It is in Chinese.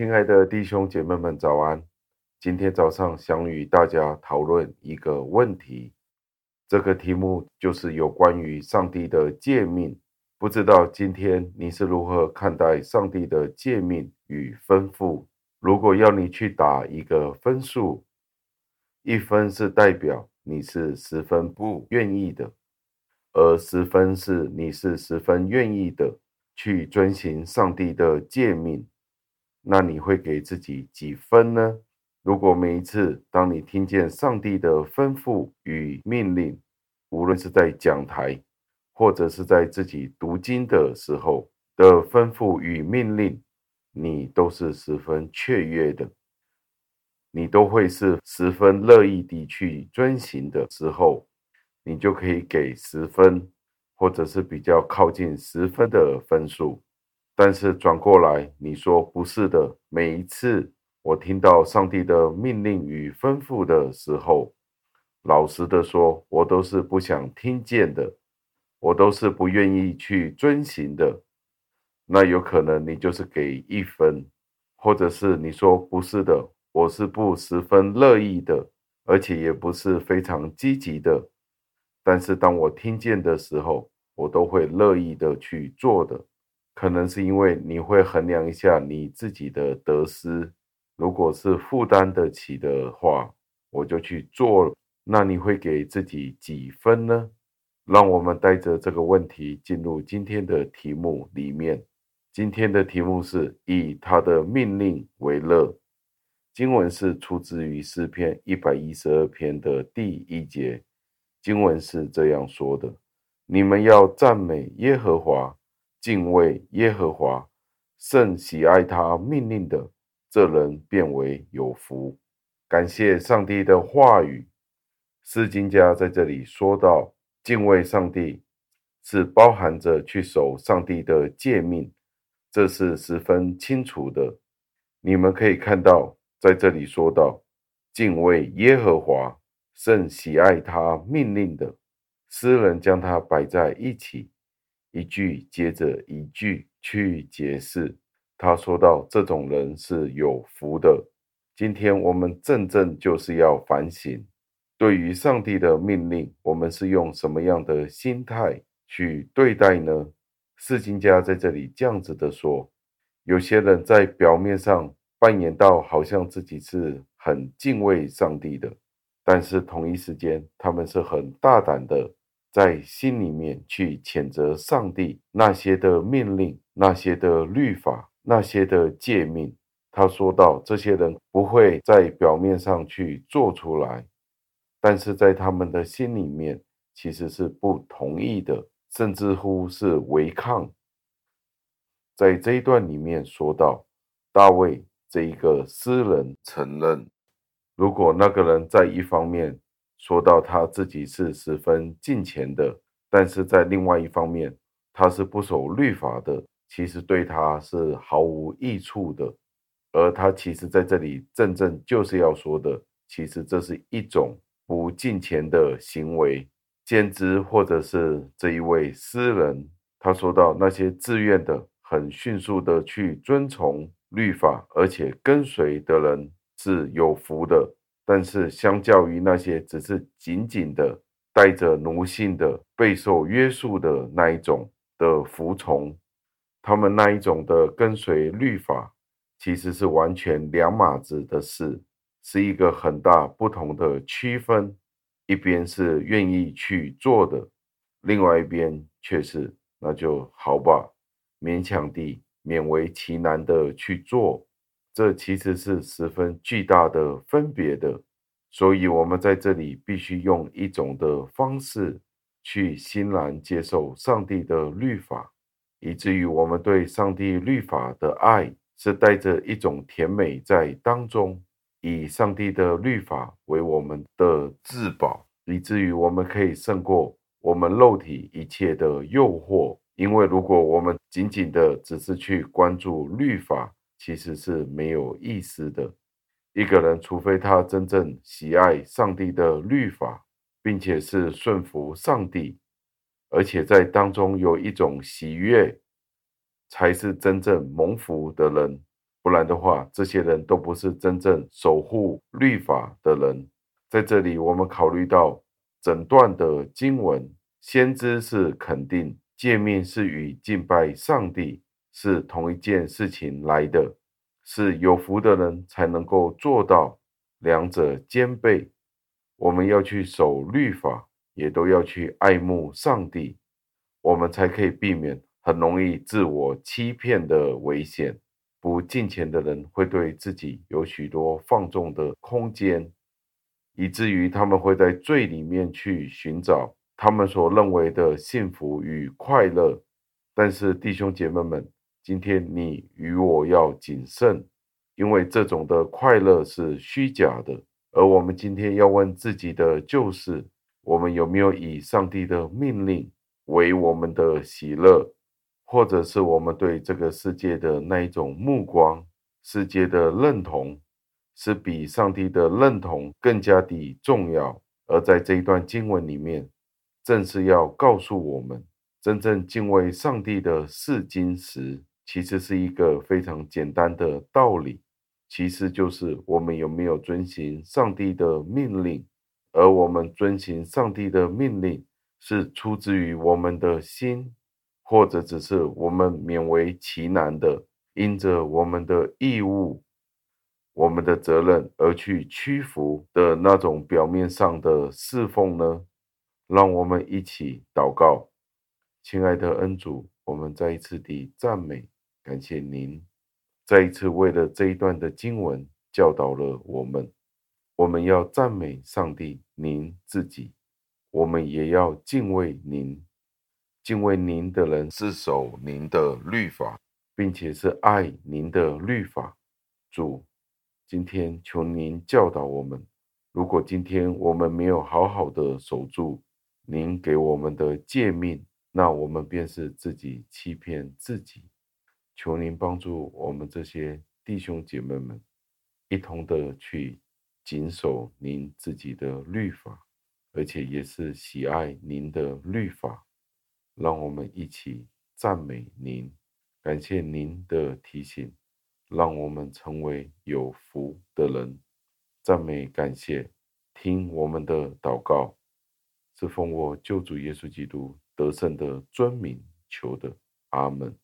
亲爱的弟兄姐妹们，早安！今天早上想与大家讨论一个问题，这个题目就是有关于上帝的诫命。不知道今天你是如何看待上帝的诫命与吩咐？如果要你去打一个分数，一分是代表你是十分不愿意的，而十分是你是十分愿意的去遵行上帝的诫命。那你会给自己几分呢？如果每一次当你听见上帝的吩咐与命令，无论是在讲台，或者是在自己读经的时候的吩咐与命令，你都是十分雀跃的，你都会是十分乐意地去遵行的时候，你就可以给十分，或者是比较靠近十分的分数。但是转过来，你说不是的。每一次我听到上帝的命令与吩咐的时候，老实的说，我都是不想听见的，我都是不愿意去遵行的。那有可能你就是给一分，或者是你说不是的，我是不十分乐意的，而且也不是非常积极的。但是当我听见的时候，我都会乐意的去做的。可能是因为你会衡量一下你自己的得失，如果是负担得起的话，我就去做了。那你会给自己几分呢？让我们带着这个问题进入今天的题目里面。今天的题目是以他的命令为乐。经文是出自于诗篇一百一十二篇的第一节。经文是这样说的：你们要赞美耶和华。敬畏耶和华，甚喜爱他命令的，这人便为有福。感谢上帝的话语。诗经家在这里说到，敬畏上帝是包含着去守上帝的诫命，这是十分清楚的。你们可以看到，在这里说到，敬畏耶和华，甚喜爱他命令的，诗人将它摆在一起。一句接着一句去解释，他说到这种人是有福的。今天我们真正就是要反省，对于上帝的命令，我们是用什么样的心态去对待呢？释经家在这里这样子的说：有些人在表面上扮演到好像自己是很敬畏上帝的，但是同一时间，他们是很大胆的。在心里面去谴责上帝那些的命令、那些的律法、那些的诫命。他说到，这些人不会在表面上去做出来，但是在他们的心里面其实是不同意的，甚至乎是违抗。在这一段里面说到，大卫这一个诗人承认，如果那个人在一方面，说到他自己是十分敬虔的，但是在另外一方面，他是不守律法的，其实对他是毫无益处的。而他其实在这里真正就是要说的，其实这是一种不敬虔的行为。兼之，或者是这一位诗人，他说到那些自愿的、很迅速的去遵从律法，而且跟随的人是有福的。但是，相较于那些只是紧紧的带着奴性的、备受约束的那一种的服从，他们那一种的跟随律法，其实是完全两码子的事，是一个很大不同的区分。一边是愿意去做的，另外一边却是那就好吧，勉强地、勉为其难的去做。这其实是十分巨大的分别的，所以我们在这里必须用一种的方式去欣然接受上帝的律法，以至于我们对上帝律法的爱是带着一种甜美在当中，以上帝的律法为我们的至宝，以至于我们可以胜过我们肉体一切的诱惑。因为如果我们仅仅的只是去关注律法，其实是没有意思的。一个人，除非他真正喜爱上帝的律法，并且是顺服上帝，而且在当中有一种喜悦，才是真正蒙福的人。不然的话，这些人都不是真正守护律法的人。在这里，我们考虑到整段的经文，先知是肯定诫命是与敬拜上帝是同一件事情来的，是有福的人才能够做到两者兼备。我们要去守律法，也都要去爱慕上帝，我们才可以避免很容易自我欺骗的危险。不敬虔的人会对自己有许多放纵的空间，以至于他们会在罪里面去寻找他们所认为的幸福与快乐。但是弟兄姐妹们，今天你与我要谨慎，因为这种的快乐是虚假的。而我们今天要问自己的就是：我们有没有以上帝的命令为我们的喜乐？或者是我们对这个世界的那一种目光，世界的认同，是比上帝的认同更加的重要。而在这一段经文里面，正是要告诉我们，真正敬畏上帝的试金石，其实是一个非常简单的道理，其实就是我们有没有遵行上帝的命令，而我们遵行上帝的命令，是出自于我们的心。或者只是我们勉为其难的，因着我们的义务、我们的责任而去屈服的那种表面上的侍奉呢？让我们一起祷告，亲爱的恩主，我们再一次的赞美，感谢您，再一次为了这一段的经文教导了我们，我们要赞美上帝，您自己，我们也要敬畏您。敬畏您的人是守您的律法，并且是爱您的律法。主，今天求您教导我们，如果今天我们没有好好的守住您给我们的诫命，那我们便是自己欺骗自己。求您帮助我们这些弟兄姐妹们，一同的去谨守您自己的律法，而且也是喜爱您的律法。让我们一起赞美您，感谢您的提醒，让我们成为有福的人。赞美感谢，听我们的祷告，是奉我救主耶稣基督得胜的尊名求的，阿门。